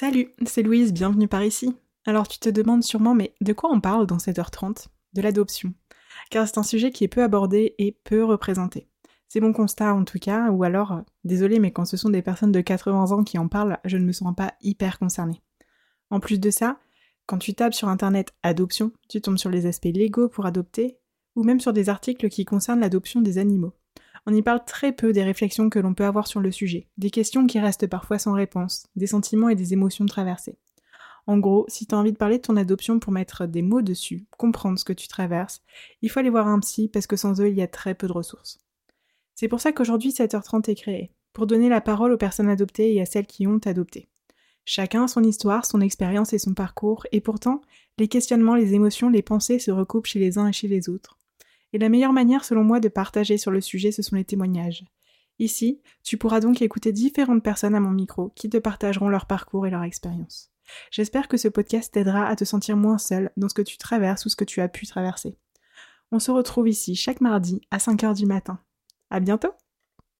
Salut, c'est Louise, bienvenue par ici. Alors tu te demandes sûrement, mais de quoi on parle dans 7h30 De l'adoption. Car c'est un sujet qui est peu abordé et peu représenté. C'est mon constat en tout cas, ou alors, euh, désolé, mais quand ce sont des personnes de 80 ans qui en parlent, je ne me sens pas hyper concernée. En plus de ça, quand tu tapes sur internet adoption, tu tombes sur les aspects légaux pour adopter, ou même sur des articles qui concernent l'adoption des animaux. On y parle très peu des réflexions que l'on peut avoir sur le sujet, des questions qui restent parfois sans réponse, des sentiments et des émotions traversées. En gros, si tu as envie de parler de ton adoption pour mettre des mots dessus, comprendre ce que tu traverses, il faut aller voir un psy parce que sans eux, il y a très peu de ressources. C'est pour ça qu'aujourd'hui 7h30 est créé, pour donner la parole aux personnes adoptées et à celles qui ont adopté. Chacun a son histoire, son expérience et son parcours, et pourtant, les questionnements, les émotions, les pensées se recoupent chez les uns et chez les autres. Et la meilleure manière, selon moi, de partager sur le sujet, ce sont les témoignages. Ici, tu pourras donc écouter différentes personnes à mon micro qui te partageront leur parcours et leur expérience. J'espère que ce podcast t'aidera à te sentir moins seul dans ce que tu traverses ou ce que tu as pu traverser. On se retrouve ici chaque mardi à 5h du matin. À bientôt!